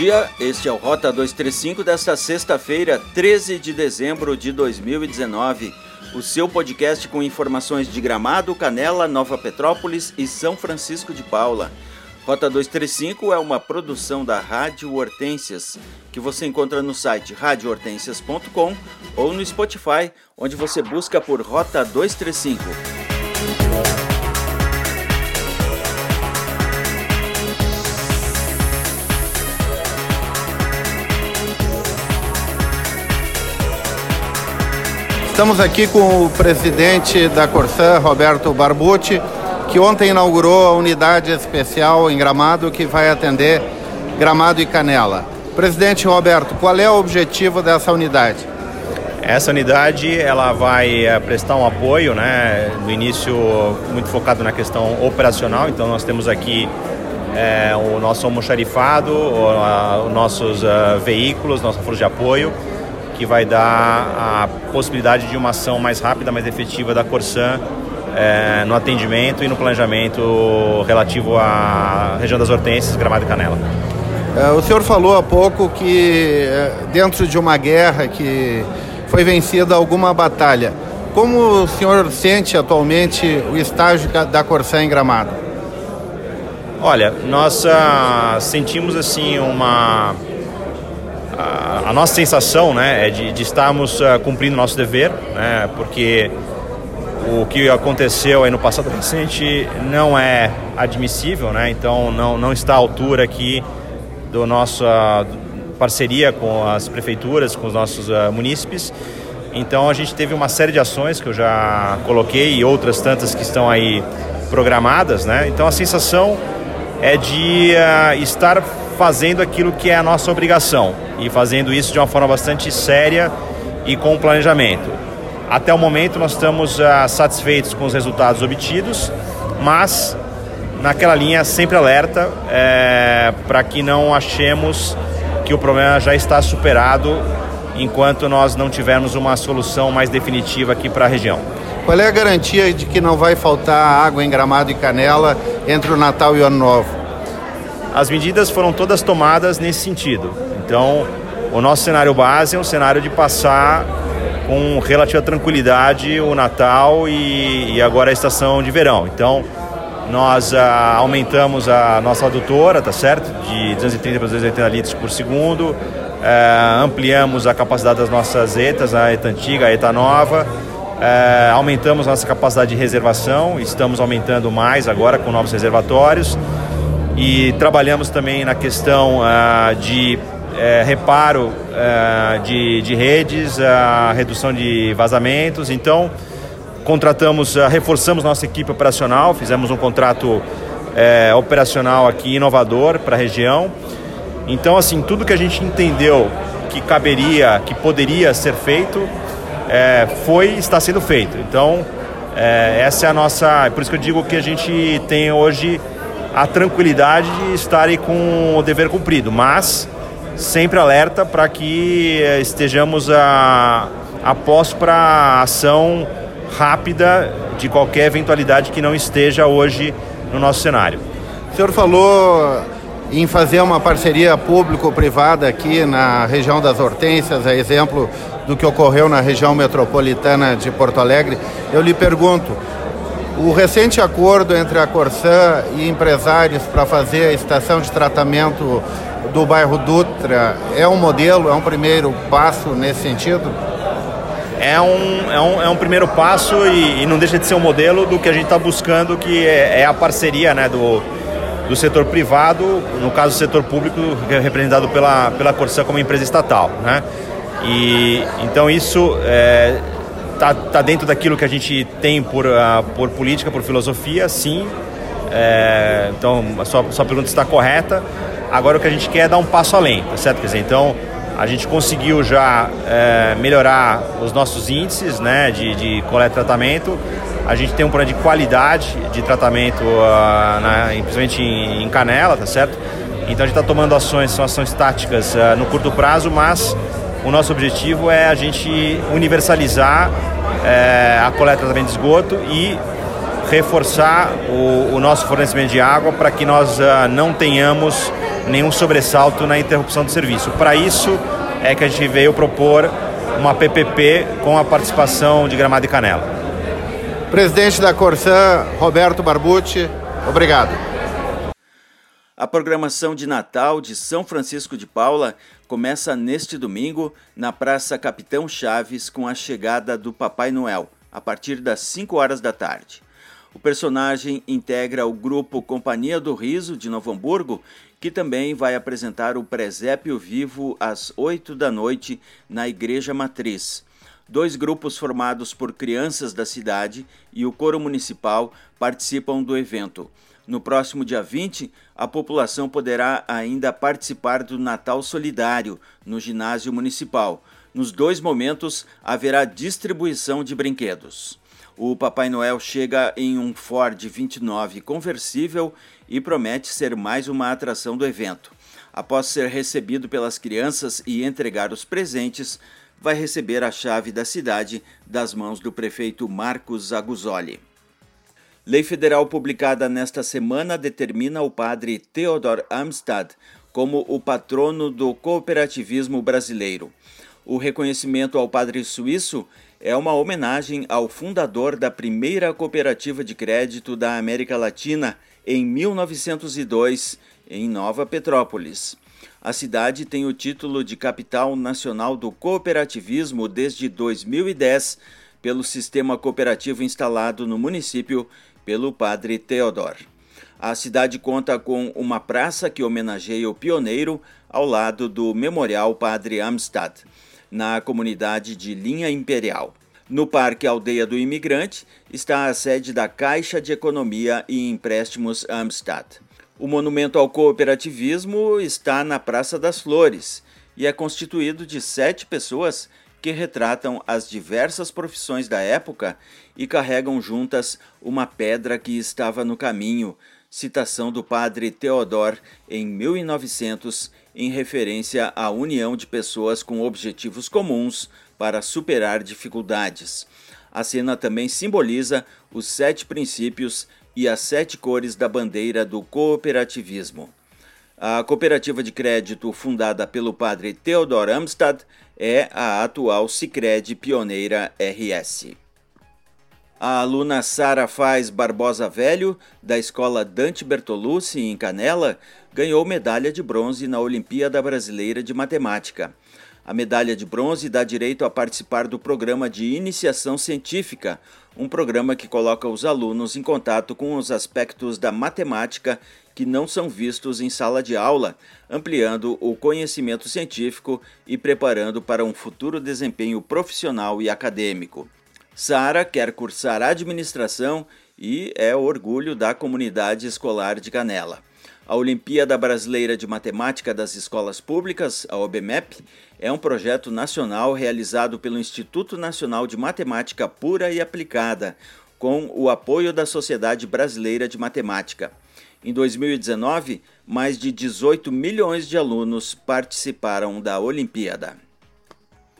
dia, este é o Rota 235 desta sexta-feira, 13 de dezembro de 2019. O seu podcast com informações de Gramado, Canela, Nova Petrópolis e São Francisco de Paula. Rota 235 é uma produção da Rádio Hortências, que você encontra no site radiohortências.com ou no Spotify, onde você busca por Rota 235. Estamos aqui com o presidente da Corsã, Roberto Barbucci, que ontem inaugurou a unidade especial em Gramado que vai atender Gramado e Canela. Presidente Roberto, qual é o objetivo dessa unidade? Essa unidade ela vai eh, prestar um apoio, né? No início muito focado na questão operacional. Então nós temos aqui é, o nosso almoxarifado, os nossos uh, veículos, nossa força de apoio, que vai dar a possibilidade de uma ação mais rápida, mais efetiva da Corsan é, no atendimento e no planejamento relativo à região das hortênsias, Gramado e Canela. É, o senhor falou há pouco que é, dentro de uma guerra que foi vencida alguma batalha. Como o senhor sente atualmente o estágio da Corsã em Gramado? Olha, nós uh, sentimos assim uma a, nossa sensação, né, é de, de estarmos uh, cumprindo nosso dever, né, porque o que aconteceu aí no passado recente não é admissível, né? Então não, não está à altura aqui do nossa parceria com as prefeituras, com os nossos uh, munícipes. Então a gente teve uma série de ações que eu já coloquei e outras tantas que estão aí programadas, né? Então a sensação é de uh, estar fazendo aquilo que é a nossa obrigação e fazendo isso de uma forma bastante séria e com planejamento. Até o momento nós estamos uh, satisfeitos com os resultados obtidos, mas naquela linha sempre alerta é, para que não achemos que o problema já está superado enquanto nós não tivermos uma solução mais definitiva aqui para a região. Qual é a garantia de que não vai faltar água em Gramado e Canela entre o Natal e o Ano Novo? As medidas foram todas tomadas nesse sentido. Então, o nosso cenário base é um cenário de passar com relativa tranquilidade o Natal e, e agora a estação de verão. Então, nós ah, aumentamos a nossa adutora, tá certo? De 230 para 280 litros por segundo. Ah, ampliamos a capacidade das nossas ETAs, a ETA antiga, a ETA nova. Ah, aumentamos nossa capacidade de reservação, estamos aumentando mais agora com novos reservatórios. E trabalhamos também na questão ah, de é, reparo é, de, de redes, a redução de vazamentos. Então, contratamos, uh, reforçamos nossa equipe operacional, fizemos um contrato é, operacional aqui inovador para a região. Então, assim, tudo que a gente entendeu que caberia, que poderia ser feito, é, foi está sendo feito. Então, é, essa é a nossa. É por isso que eu digo que a gente tem hoje a tranquilidade de estar com o dever cumprido, mas sempre alerta para que eh, estejamos a, a pós para ação rápida de qualquer eventualidade que não esteja hoje no nosso cenário. O senhor falou em fazer uma parceria público-privada aqui na região das Hortênsias, a exemplo do que ocorreu na região metropolitana de Porto Alegre. Eu lhe pergunto, o recente acordo entre a Corsã e empresários para fazer a estação de tratamento do bairro Dutra é um modelo, é um primeiro passo nesse sentido? É um, é um, é um primeiro passo e, e não deixa de ser um modelo do que a gente está buscando, que é, é, a parceria né, do, do setor privado, no caso do setor público, é representado pela, pela Corsã como empresa estatal. Né? E, então isso está é, tá, tá dentro daquilo que a gente tem por, uh, por política, por filosofia, sim. É, então a sua, sua pergunta está correta. Agora o que a gente quer é dar um passo além, tá certo? Quer dizer, então a gente conseguiu já é, melhorar os nossos índices né, de, de coleta e tratamento. A gente tem um problema de qualidade de tratamento, uh, na, principalmente em, em, canela, tá certo? Então a gente está tomando ações, são ações táticas uh, no curto prazo, mas o nosso objetivo é a gente universalizar uh, a coleta e tratamento de esgoto e reforçar o, o nosso fornecimento de água para que nós uh, não tenhamos nenhum sobressalto na interrupção do serviço. Para isso é que a gente veio propor uma PPP com a participação de Gramado e Canela. Presidente da Corsã, Roberto Barbucci, obrigado. A programação de Natal de São Francisco de Paula começa neste domingo na Praça Capitão Chaves com a chegada do Papai Noel, a partir das 5 horas da tarde. O personagem integra o grupo Companhia do Riso de Novo Hamburgo, que também vai apresentar o presépio vivo às 8 da noite na Igreja Matriz. Dois grupos formados por crianças da cidade e o coro municipal participam do evento. No próximo dia 20, a população poderá ainda participar do Natal Solidário no ginásio municipal. Nos dois momentos haverá distribuição de brinquedos. O Papai Noel chega em um Ford 29 conversível e promete ser mais uma atração do evento. Após ser recebido pelas crianças e entregar os presentes, vai receber a chave da cidade das mãos do prefeito Marcos Aguzoli. Lei federal publicada nesta semana determina o padre Theodor Amstad como o patrono do cooperativismo brasileiro. O reconhecimento ao padre suíço é uma homenagem ao fundador da primeira cooperativa de crédito da América Latina em 1902, em Nova Petrópolis. A cidade tem o título de capital nacional do cooperativismo desde 2010, pelo sistema cooperativo instalado no município pelo padre Theodor. A cidade conta com uma praça que homenageia o pioneiro ao lado do Memorial Padre Amstad na comunidade de Linha Imperial. No Parque Aldeia do Imigrante está a sede da Caixa de Economia e Empréstimos Amstad. O monumento ao cooperativismo está na Praça das Flores e é constituído de sete pessoas que retratam as diversas profissões da época e carregam juntas uma pedra que estava no caminho, citação do padre Theodor em 1900 em referência à união de pessoas com objetivos comuns para superar dificuldades. A cena também simboliza os sete princípios e as sete cores da bandeira do cooperativismo. A cooperativa de crédito fundada pelo padre Theodor Amstad é a atual Sicredi Pioneira RS. A aluna Sara Faz Barbosa Velho, da escola Dante Bertolucci, em Canela, ganhou medalha de bronze na Olimpíada Brasileira de Matemática. A medalha de bronze dá direito a participar do programa de iniciação científica, um programa que coloca os alunos em contato com os aspectos da matemática que não são vistos em sala de aula, ampliando o conhecimento científico e preparando para um futuro desempenho profissional e acadêmico. Sara quer cursar administração e é orgulho da comunidade escolar de Canela. A Olimpíada Brasileira de Matemática das Escolas Públicas, a OBMEP, é um projeto nacional realizado pelo Instituto Nacional de Matemática Pura e Aplicada, com o apoio da Sociedade Brasileira de Matemática. Em 2019, mais de 18 milhões de alunos participaram da Olimpíada.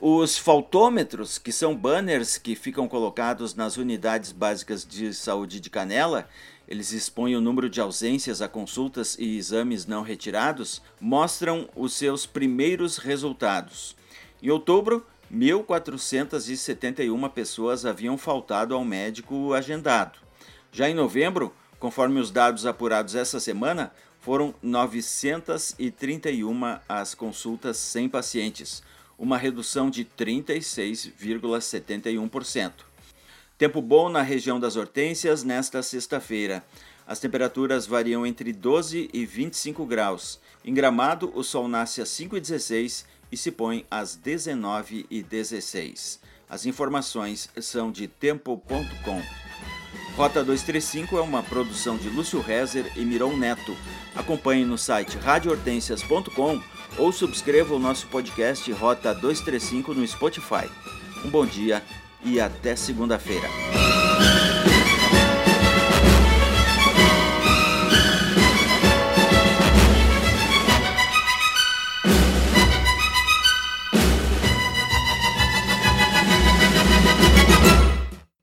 Os faltômetros, que são banners que ficam colocados nas unidades básicas de saúde de Canela, eles expõem o número de ausências a consultas e exames não retirados, mostram os seus primeiros resultados. Em outubro, 1.471 pessoas haviam faltado ao médico agendado. Já em novembro, conforme os dados apurados essa semana, foram 931 as consultas sem pacientes uma redução de 36,71%. Tempo bom na região das Hortênsias nesta sexta-feira. As temperaturas variam entre 12 e 25 graus. Em Gramado, o sol nasce às 5 e 16 se põe às 19 e 16. As informações são de tempo.com. Rota 235 é uma produção de Lúcio Rezer e Miron Neto. Acompanhe no site radiohortensias.com ou subscreva o nosso podcast Rota 235 no Spotify. Um bom dia e até segunda-feira.